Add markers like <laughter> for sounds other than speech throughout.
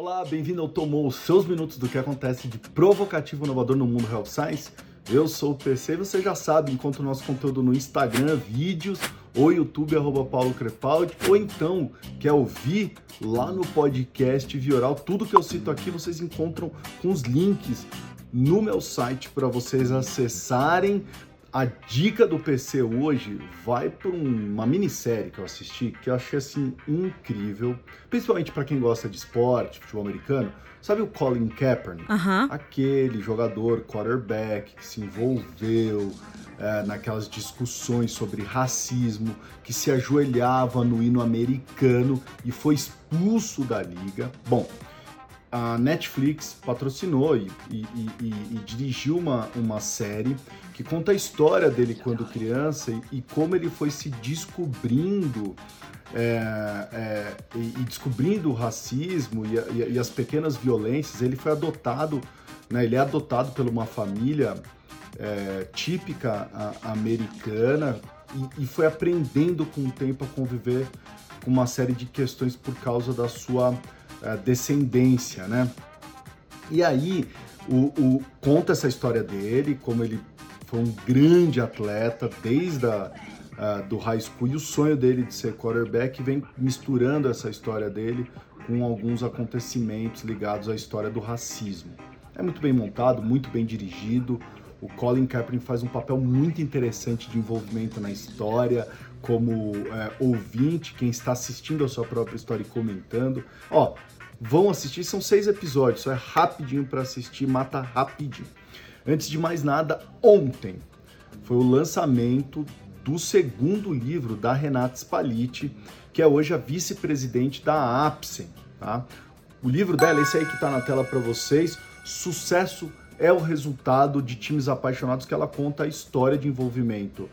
Olá, bem-vindo ao Tomou, os seus minutos do que acontece de provocativo inovador no mundo Health Science. Eu sou o PC e você já sabe, encontra o nosso conteúdo no Instagram, vídeos, ou YouTube, arroba Paulo Crepaldi, ou então quer ouvir lá no podcast Vioral. Tudo que eu cito aqui vocês encontram com os links no meu site para vocês acessarem a dica do PC hoje vai para uma minissérie que eu assisti que eu achei assim incrível, principalmente para quem gosta de esporte, futebol americano. Sabe o Colin Kaepernick? Aquele jogador quarterback que se envolveu é, naquelas discussões sobre racismo, que se ajoelhava no hino americano e foi expulso da liga. Bom, a Netflix patrocinou e, e, e, e, dirigiu uma, uma série que conta a história dele quando criança e, como ele foi se descobrindo é, é, e, descobrindo o racismo e, as pequenas violências. Ele foi adotado, né, ele é adotado por uma família é, típica a, americana e, foi aprendendo com o tempo a conviver com uma série de questões por causa da sua descendência, né? E aí o, o, conta essa história dele, como ele foi um grande atleta desde a, uh, do high school e o sonho dele de ser quarterback vem misturando essa história dele com alguns acontecimentos ligados à história do racismo. É muito bem montado, muito bem dirigido. O Colin Kaepernick faz um papel muito interessante de envolvimento na história, como é, ouvinte, quem está assistindo a sua própria história e comentando. Ó, vão assistir, são seis episódios, só é rapidinho para assistir, mata rapidinho. Antes de mais nada, ontem foi o lançamento do segundo livro da Renata Spaliti, que é hoje a vice-presidente da APSEM. Tá? O livro dela, esse aí que está na tela para vocês, Sucesso é o resultado de times apaixonados, que ela conta a história de envolvimento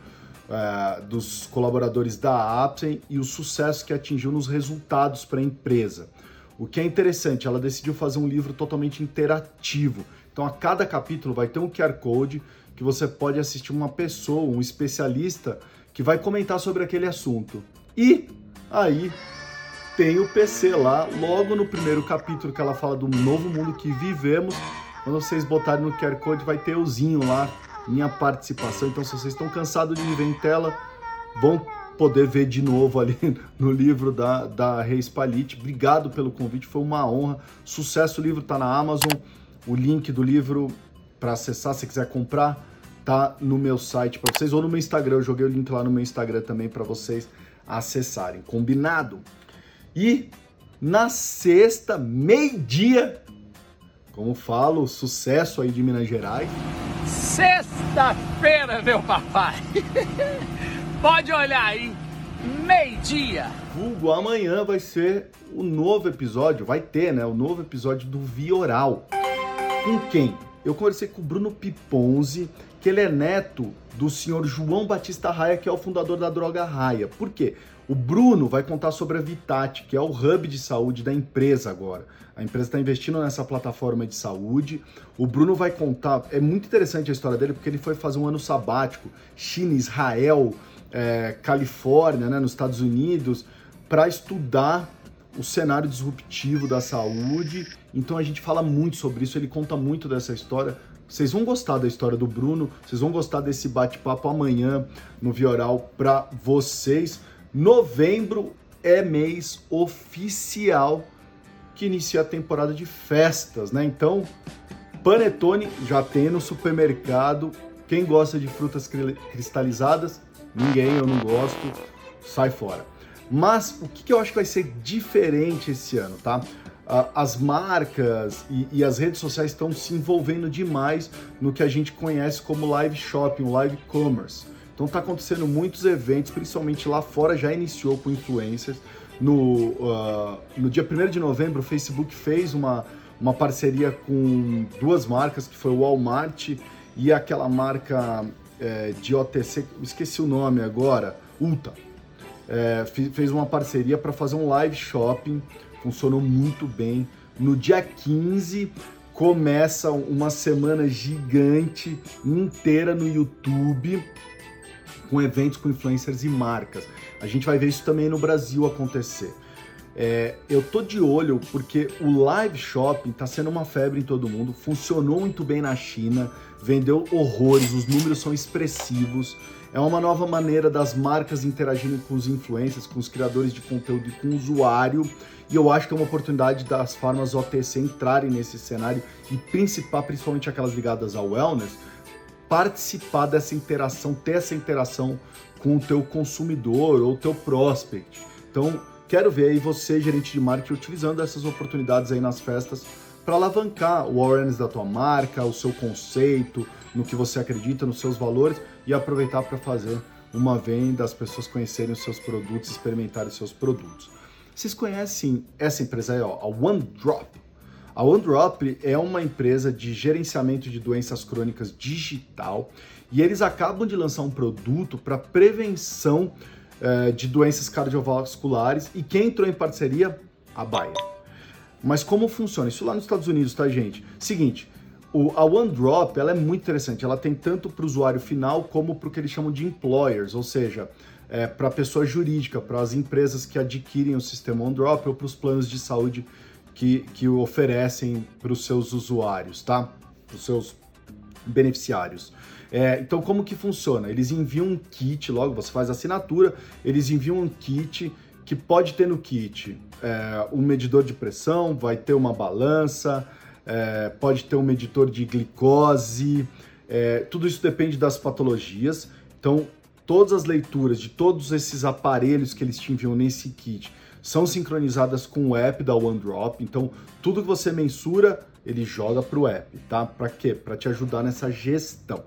é, dos colaboradores da APSEM e o sucesso que atingiu nos resultados para a empresa. O que é interessante, ela decidiu fazer um livro totalmente interativo. Então, a cada capítulo vai ter um QR Code que você pode assistir uma pessoa, um especialista, que vai comentar sobre aquele assunto. E aí tem o PC lá, logo no primeiro capítulo que ela fala do novo mundo que vivemos. Quando vocês botarem no QR Code, vai ter ozinho lá, minha participação. Então, se vocês estão cansados de me ver em tela, vão poder ver de novo ali <laughs> no livro da, da Reis Palite. Obrigado pelo convite, foi uma honra. Sucesso, o livro está na Amazon. O link do livro para acessar, se quiser comprar, tá no meu site para vocês ou no meu Instagram. Eu joguei o link lá no meu Instagram também para vocês acessarem. Combinado? E na sexta, meio-dia, como falo, sucesso aí de Minas Gerais. Sexta-feira, meu papai! <laughs> Pode olhar aí, meio-dia. Vulgo, amanhã vai ser o novo episódio, vai ter, né? O novo episódio do Vioral. Com quem? Eu conversei com o Bruno Piponzi, que ele é neto do senhor João Batista Raia, que é o fundador da Droga Raia. Por quê? O Bruno vai contar sobre a Vitat, que é o hub de saúde da empresa agora. A empresa está investindo nessa plataforma de saúde. O Bruno vai contar. É muito interessante a história dele, porque ele foi fazer um ano sabático, China, Israel, é, Califórnia, né, nos Estados Unidos, para estudar o cenário disruptivo da saúde. Então a gente fala muito sobre isso, ele conta muito dessa história. Vocês vão gostar da história do Bruno, vocês vão gostar desse bate-papo amanhã no Vioral para vocês. Novembro é mês oficial que inicia a temporada de festas, né? Então, panetone já tem no supermercado. Quem gosta de frutas cristalizadas, Ninguém, eu não gosto, sai fora. Mas o que, eu acho que vai ser diferente esse ano, tá? As marcas e, e as redes sociais estão se envolvendo demais no que a gente conhece como live shopping, live commerce. Então tá acontecendo muitos eventos, principalmente lá fora, já iniciou com influencers. No, uh, no dia 1 de novembro, o Facebook fez uma, uma parceria com duas marcas, que foi o Walmart e aquela marca é, de OTC, esqueci o nome agora, Ulta, é, fez uma parceria para fazer um live shopping, funcionou muito bem. No dia 15 começa uma semana gigante inteira no YouTube com eventos com influencers e marcas. A gente vai ver isso também no Brasil acontecer. É, eu tô de olho porque o live shopping está sendo uma febre em todo mundo, funcionou muito bem na China, vendeu horrores, os números são expressivos. É uma nova maneira das marcas interagirem com os influencers, com os criadores de conteúdo e com o usuário. E eu acho que é uma oportunidade das farmas OTC entrarem nesse cenário e principal, principalmente aquelas ligadas ao wellness, participar dessa interação, ter essa interação com o teu consumidor ou o teu prospect. Então, Quero ver aí você, gerente de marketing, utilizando essas oportunidades aí nas festas para alavancar o awareness da tua marca, o seu conceito, no que você acredita, nos seus valores e aproveitar para fazer uma venda, as pessoas conhecerem os seus produtos, experimentarem os seus produtos. Vocês conhecem essa empresa aí, ó, a OneDrop? A OneDrop é uma empresa de gerenciamento de doenças crônicas digital e eles acabam de lançar um produto para prevenção é, de doenças cardiovasculares e quem entrou em parceria? A Bayer. Mas como funciona? Isso lá nos Estados Unidos, tá, gente? Seguinte, o, a OneDrop ela é muito interessante. Ela tem tanto para o usuário final como para o que eles chamam de employers, ou seja, é, para a pessoa jurídica, para as empresas que adquirem o sistema OneDrop ou para os planos de saúde que, que oferecem para os seus usuários, tá? Para os seus beneficiários. É, então, como que funciona? Eles enviam um kit, logo você faz a assinatura, eles enviam um kit que pode ter no kit é, um medidor de pressão, vai ter uma balança, é, pode ter um medidor de glicose, é, tudo isso depende das patologias. Então, todas as leituras de todos esses aparelhos que eles te enviam nesse kit são sincronizadas com o app da OneDrop. Então, tudo que você mensura, ele joga para o app, tá? Para quê? Para te ajudar nessa gestão.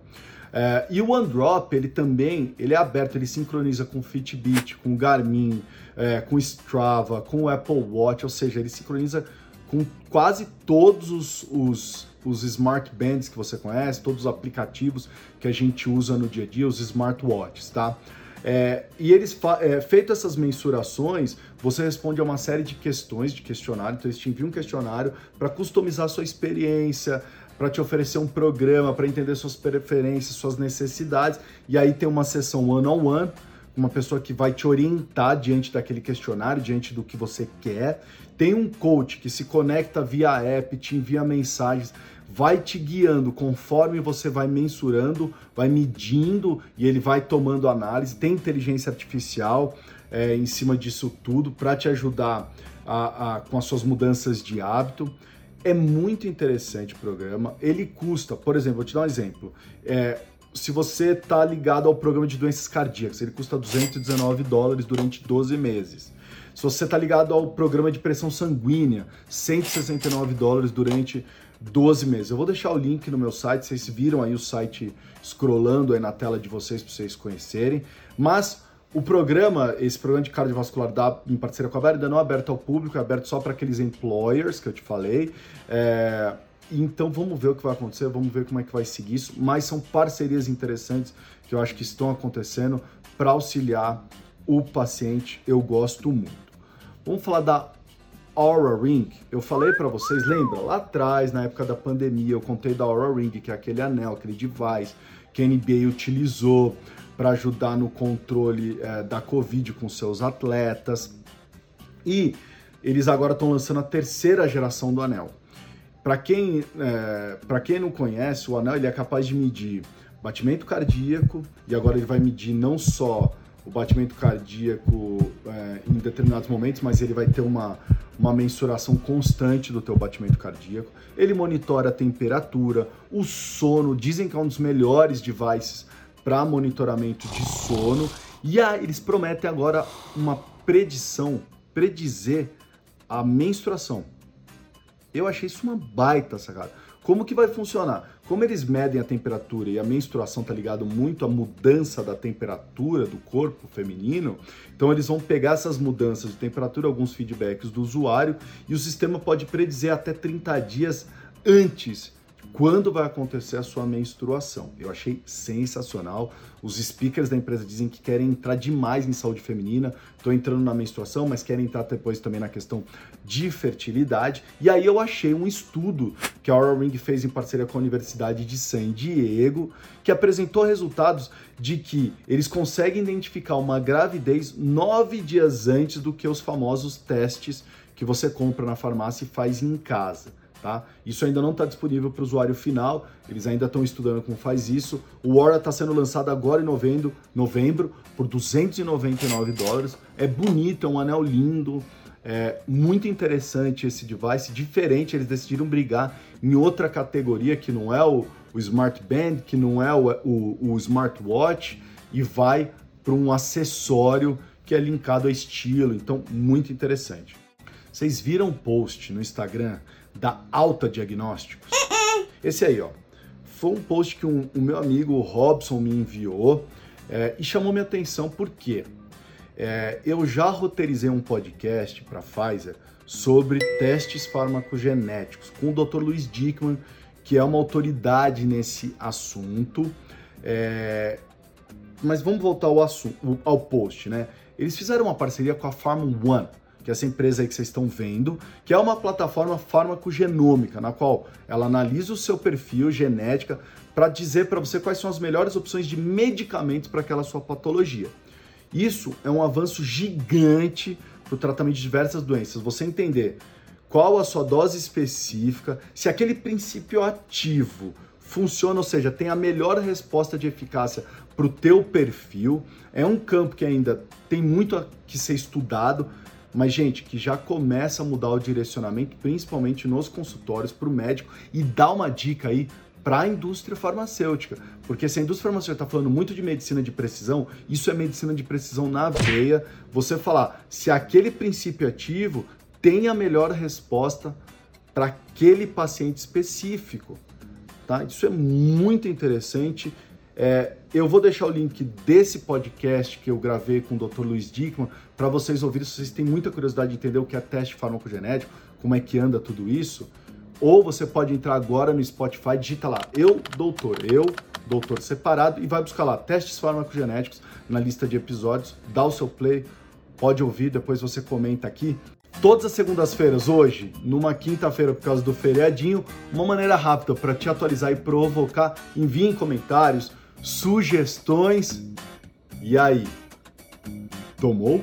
É, e o OneDrop, ele também, ele é aberto, ele sincroniza com Fitbit, com Garmin, é, com Strava, com o Apple Watch, ou seja, ele sincroniza com quase todos os, os, os smart bands que você conhece, todos os aplicativos que a gente usa no dia a dia, os smartwatches, tá? É, e eles, é, feito essas mensurações, você responde a uma série de questões de questionário. Então, eles te enviam um questionário para customizar a sua experiência, para te oferecer um programa, para entender suas preferências, suas necessidades. E aí tem uma sessão one-on-one, -on -one, uma pessoa que vai te orientar diante daquele questionário, diante do que você quer. Tem um coach que se conecta via app, te envia mensagens, vai te guiando conforme você vai mensurando, vai medindo e ele vai tomando análise. Tem inteligência artificial é, em cima disso tudo para te ajudar a, a, com as suas mudanças de hábito. É muito interessante o programa. Ele custa, por exemplo, vou te dar um exemplo. É, se você está ligado ao programa de doenças cardíacas, ele custa 219 dólares durante 12 meses. Se você está ligado ao programa de pressão sanguínea, 169 dólares durante 12 meses. Eu vou deixar o link no meu site, vocês viram aí o site scrollando aí na tela de vocês para vocês conhecerem. Mas o programa, esse programa de cardiovascular da, em parceria com a Bayer, não é aberto ao público, é aberto só para aqueles employers que eu te falei. É, então vamos ver o que vai acontecer, vamos ver como é que vai seguir isso. Mas são parcerias interessantes que eu acho que estão acontecendo para auxiliar o paciente. Eu gosto muito. Vamos falar da Aura Ring. Eu falei para vocês, lembra? Lá atrás, na época da pandemia, eu contei da Aura Ring, que é aquele anel, aquele device que a NBA utilizou para ajudar no controle é, da Covid com seus atletas. E eles agora estão lançando a terceira geração do anel. Para quem, é, quem não conhece, o anel ele é capaz de medir batimento cardíaco e agora ele vai medir não só o batimento cardíaco é, em determinados momentos, mas ele vai ter uma, uma mensuração constante do teu batimento cardíaco. Ele monitora a temperatura, o sono, dizem que é um dos melhores devices para monitoramento de sono. E aí eles prometem agora uma predição, predizer a menstruação. Eu achei isso uma baita sacada. Como que vai funcionar? Como eles medem a temperatura e a menstruação está ligado muito à mudança da temperatura do corpo feminino, então eles vão pegar essas mudanças de temperatura, alguns feedbacks do usuário, e o sistema pode predizer até 30 dias antes quando vai acontecer a sua menstruação. Eu achei sensacional. Os speakers da empresa dizem que querem entrar demais em saúde feminina, estou entrando na menstruação, mas querem entrar depois também na questão de fertilidade. E aí eu achei um estudo que a Aura Ring fez em parceria com a Universidade de San Diego, que apresentou resultados de que eles conseguem identificar uma gravidez nove dias antes do que os famosos testes que você compra na farmácia e faz em casa. Tá? Isso ainda não está disponível para o usuário final, eles ainda estão estudando como faz isso. O Aura está sendo lançado agora em novembro, novembro por 299 dólares. É bonito, é um anel lindo, é muito interessante esse device, diferente. Eles decidiram brigar em outra categoria que não é o, o Smart Band, que não é o, o, o Smartwatch, e vai para um acessório que é linkado a estilo. Então, muito interessante. Vocês viram o post no Instagram da Alta Diagnósticos? Esse aí, ó. Foi um post que um, o meu amigo Robson me enviou é, e chamou minha atenção porque é, eu já roteirizei um podcast para Pfizer sobre testes farmacogenéticos com o Dr. Luiz Dickman, que é uma autoridade nesse assunto. É, mas vamos voltar ao, assunto, ao post, né? Eles fizeram uma parceria com a Farm One que é essa empresa aí que vocês estão vendo, que é uma plataforma farmacogenômica, na qual ela analisa o seu perfil genética para dizer para você quais são as melhores opções de medicamentos para aquela sua patologia. Isso é um avanço gigante para o tratamento de diversas doenças. Você entender qual a sua dose específica, se aquele princípio ativo funciona, ou seja, tem a melhor resposta de eficácia para o teu perfil. É um campo que ainda tem muito a que ser estudado, mas gente, que já começa a mudar o direcionamento, principalmente nos consultórios, para o médico e dá uma dica aí para a indústria farmacêutica. Porque se a indústria farmacêutica está falando muito de medicina de precisão, isso é medicina de precisão na veia. Você falar se aquele princípio ativo tem a melhor resposta para aquele paciente específico. Tá? Isso é muito interessante é, eu vou deixar o link desse podcast que eu gravei com o Dr. Luiz Dickman para vocês ouvirem se vocês têm muita curiosidade de entender o que é teste farmacogenético, como é que anda tudo isso. Ou você pode entrar agora no Spotify, digita lá, eu, doutor, eu, doutor separado, e vai buscar lá testes farmacogenéticos na lista de episódios, dá o seu play, pode ouvir, depois você comenta aqui. Todas as segundas-feiras, hoje, numa quinta-feira por causa do feriadinho, uma maneira rápida para te atualizar e provocar, enviem comentários, sugestões. E aí? Tomou?